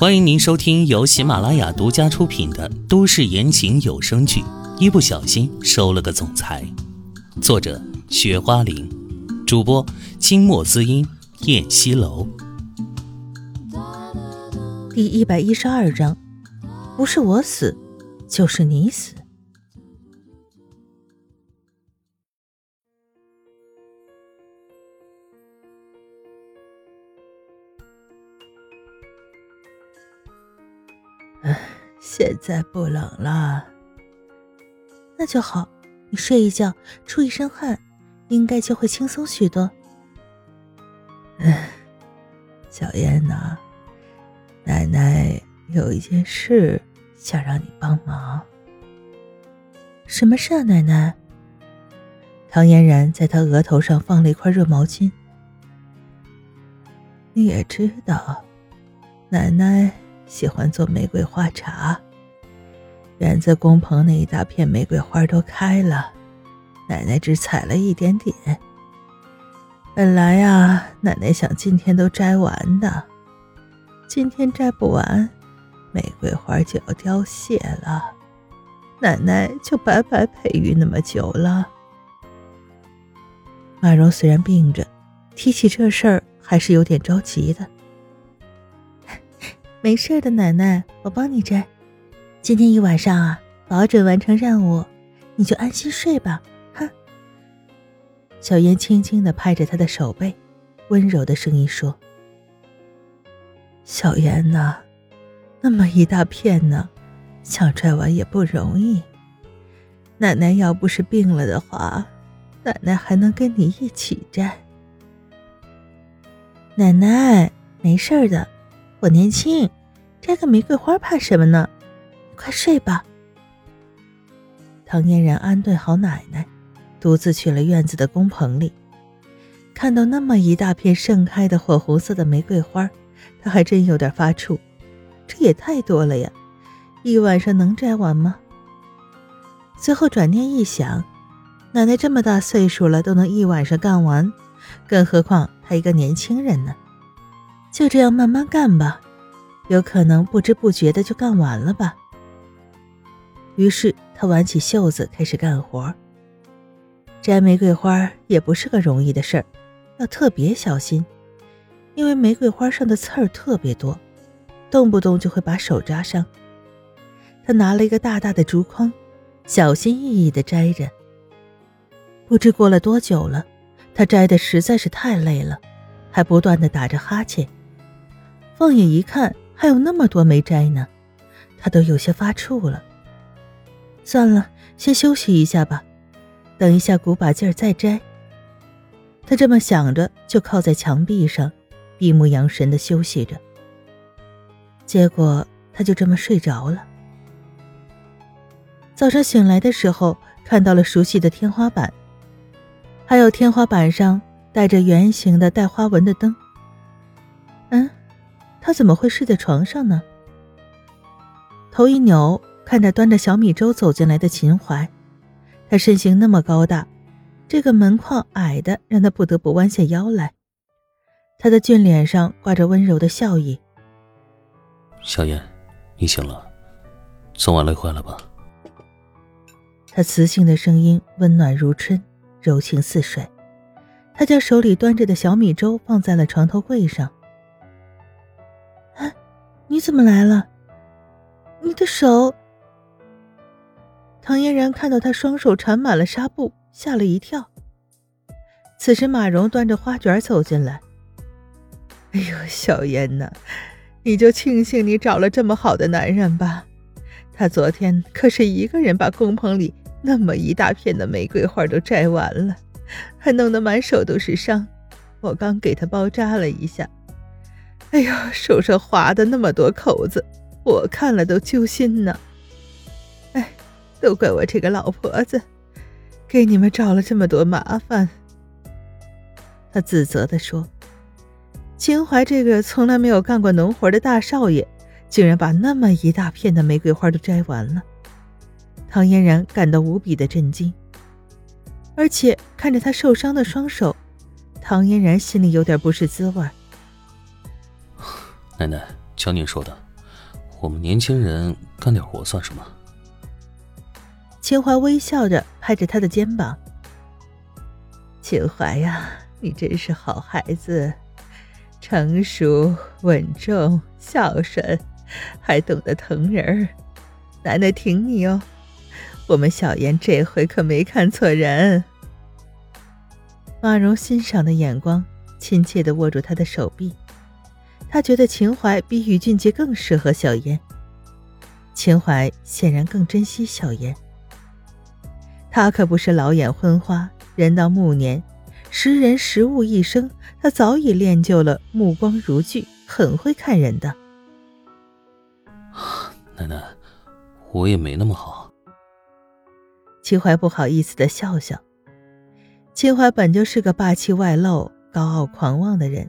欢迎您收听由喜马拉雅独家出品的都市言情有声剧《一不小心收了个总裁》，作者：雪花玲，主播：清墨滋音、燕西楼。第一百一十二章，不是我死，就是你死。现在不冷了，那就好。你睡一觉，出一身汗，应该就会轻松许多。哎，小燕呐，奶奶有一件事想让你帮忙。什么事啊，奶奶？唐嫣然在他额头上放了一块热毛巾。你也知道，奶奶喜欢做玫瑰花茶。园子工棚那一大片玫瑰花都开了，奶奶只采了一点点。本来呀，奶奶想今天都摘完的，今天摘不完，玫瑰花就要凋谢了，奶奶就白白培育那么久了。马蓉虽然病着，提起这事儿还是有点着急的。没事的，奶奶，我帮你摘。今天一晚上啊，保准完成任务，你就安心睡吧。哼。小妍轻轻的拍着他的手背，温柔的声音说：“小妍呐，那么一大片呢，想摘完也不容易。奶奶要不是病了的话，奶奶还能跟你一起摘。奶奶没事的，我年轻，摘个玫瑰花怕什么呢？”快睡吧。唐嫣然安顿好奶奶，独自去了院子的工棚里。看到那么一大片盛开的火红色的玫瑰花，她还真有点发怵。这也太多了呀，一晚上能摘完吗？随后转念一想，奶奶这么大岁数了，都能一晚上干完，更何况她一个年轻人呢？就这样慢慢干吧，有可能不知不觉的就干完了吧。于是他挽起袖子开始干活。摘玫瑰花也不是个容易的事儿，要特别小心，因为玫瑰花上的刺儿特别多，动不动就会把手扎伤。他拿了一个大大的竹筐，小心翼翼地摘着。不知过了多久了，他摘的实在是太累了，还不断地打着哈欠。放眼一看，还有那么多没摘呢，他都有些发怵了。算了，先休息一下吧，等一下鼓把劲儿再摘。他这么想着，就靠在墙壁上，闭目养神的休息着。结果他就这么睡着了。早上醒来的时候，看到了熟悉的天花板，还有天花板上带着圆形的带花纹的灯。嗯，他怎么会睡在床上呢？头一扭。看着端着小米粥走进来的秦淮，他身形那么高大，这个门框矮的让他不得不弯下腰来。他的俊脸上挂着温柔的笑意。小燕，你醒了，昨晚累坏了吧？他磁性的声音温暖如春，柔情似水。他将手里端着的小米粥放在了床头柜上。哎，你怎么来了？你的手。唐嫣然看到他双手缠满了纱布，吓了一跳。此时，马蓉端着花卷走进来。“哎呦，小嫣呐，你就庆幸你找了这么好的男人吧。他昨天可是一个人把工棚里那么一大片的玫瑰花都摘完了，还弄得满手都是伤。我刚给他包扎了一下，哎呦，手上划的那么多口子，我看了都揪心呢。”哎都怪我这个老婆子，给你们找了这么多麻烦。他自责地说：“秦淮这个从来没有干过农活的大少爷，竟然把那么一大片的玫瑰花都摘完了。”唐嫣然感到无比的震惊，而且看着他受伤的双手，唐嫣然心里有点不是滋味。奶奶，瞧您说的，我们年轻人干点活算什么？秦淮微笑着拍着他的肩膀：“秦淮呀，你真是好孩子，成熟、稳重、孝顺，还懂得疼人。奶奶挺你哦，我们小妍这回可没看错人。”马蓉欣赏的眼光，亲切的握住他的手臂。他觉得秦淮比宇俊杰更适合小妍。秦淮显然更珍惜小妍。他可不是老眼昏花，人到暮年，识人识物一生，他早已练就了目光如炬，很会看人的。奶奶，我也没那么好。秦淮不好意思的笑笑。秦淮本就是个霸气外露、高傲狂妄的人，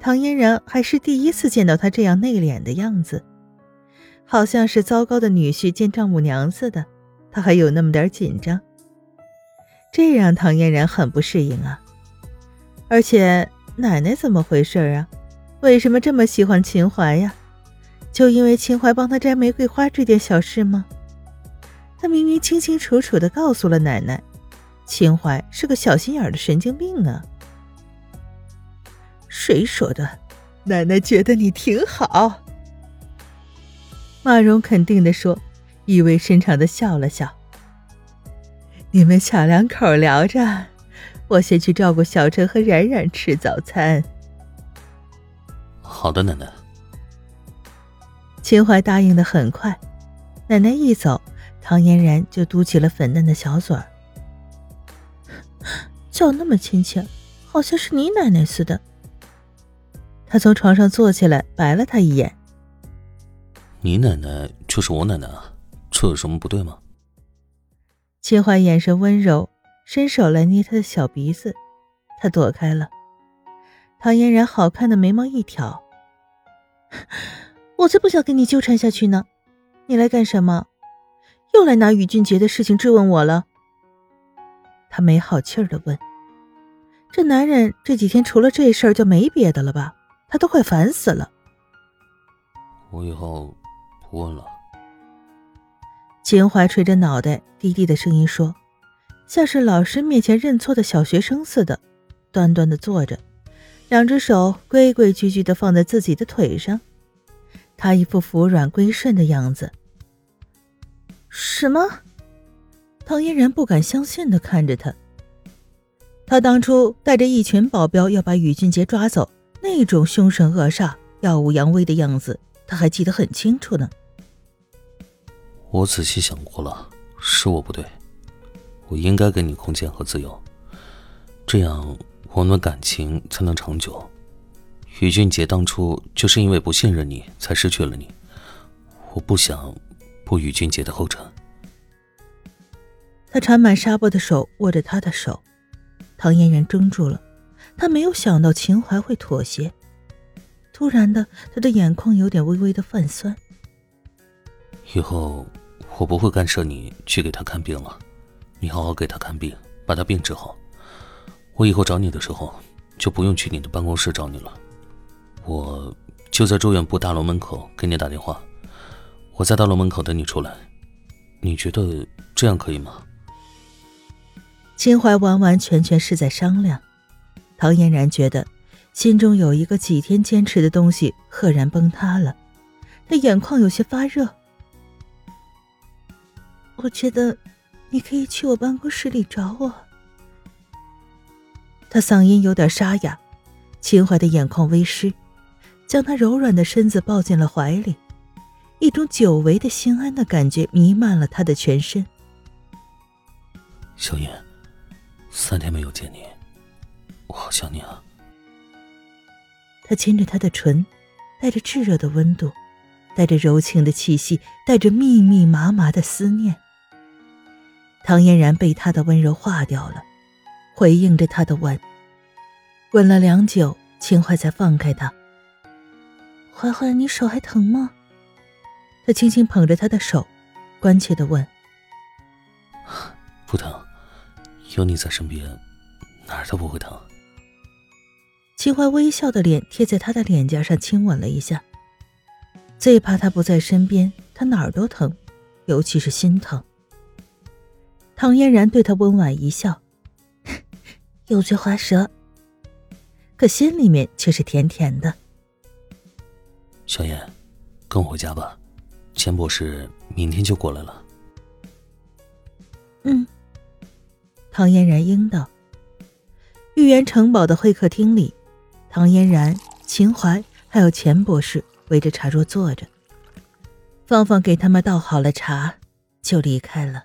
唐嫣然还是第一次见到他这样内敛的样子，好像是糟糕的女婿见丈母娘似的，他还有那么点紧张，这让唐嫣然很不适应啊。而且奶奶怎么回事啊？为什么这么喜欢秦淮呀？就因为秦淮帮他摘玫瑰花这点小事吗？他明明清清楚楚的告诉了奶奶。秦淮是个小心眼的神经病啊！谁说的？奶奶觉得你挺好。马蓉肯定的说，意味深长的笑了笑。你们小两口聊着，我先去照顾小陈和冉冉吃早餐。好的，奶奶。秦淮答应的很快，奶奶一走，唐嫣然就嘟起了粉嫩的小嘴儿。叫那么亲切，好像是你奶奶似的。他从床上坐起来，白了他一眼：“你奶奶就是我奶奶啊，这有什么不对吗？”秦淮眼神温柔，伸手来捏他的小鼻子，他躲开了。唐嫣然好看的眉毛一挑：“ 我才不想跟你纠缠下去呢，你来干什么？又来拿宇俊杰的事情质问我了？”他没好气儿的问。这男人这几天除了这事儿就没别的了吧？他都快烦死了。我以后不问了。秦淮垂着脑袋，低低的声音说，像是老师面前认错的小学生似的，端端的坐着，两只手规规矩矩的放在自己的腿上，他一副服软归顺的样子。什么？唐嫣然不敢相信的看着他。他当初带着一群保镖要把宇俊杰抓走，那种凶神恶煞、耀武扬威的样子，他还记得很清楚呢。我仔细想过了，是我不对，我应该给你空间和自由，这样我们的感情才能长久。于俊杰当初就是因为不信任你，才失去了你，我不想步于俊杰的后尘。他缠满纱布的手握着他的手。唐嫣然怔住了，他没有想到秦淮会妥协。突然的，他的眼眶有点微微的泛酸。以后我不会干涉你去给他看病了，你好好给他看病，把他病治好。我以后找你的时候，就不用去你的办公室找你了，我就在住院部大楼门口给你打电话，我在大楼门口等你出来。你觉得这样可以吗？秦淮完完全全是在商量，唐嫣然觉得心中有一个几天坚持的东西赫然崩塌了，她眼眶有些发热。我觉得你可以去我办公室里找我。他嗓音有点沙哑，秦淮的眼眶微湿，将他柔软的身子抱进了怀里，一种久违的心安的感觉弥漫了他的全身。小燕。三天没有见你，我好想你啊。他亲着她的唇，带着炙热的温度，带着柔情的气息，带着密密麻麻的思念。唐嫣然被他的温柔化掉了，回应着他的吻。吻了良久，秦淮才放开他。怀怀，你手还疼吗？他轻轻捧着她的手，关切的问。不疼。有你在身边，哪儿都不会疼。秦淮微笑的脸贴在他的脸颊上亲吻了一下。最怕他不在身边，他哪儿都疼，尤其是心疼。唐嫣然对他温婉一笑，油嘴滑舌，可心里面却是甜甜的。小燕，跟我回家吧，钱博士明天就过来了。嗯，唐嫣然应道。御园城堡的会客厅里，唐嫣然、秦淮还有钱博士围着茶桌坐着。芳芳给他们倒好了茶，就离开了。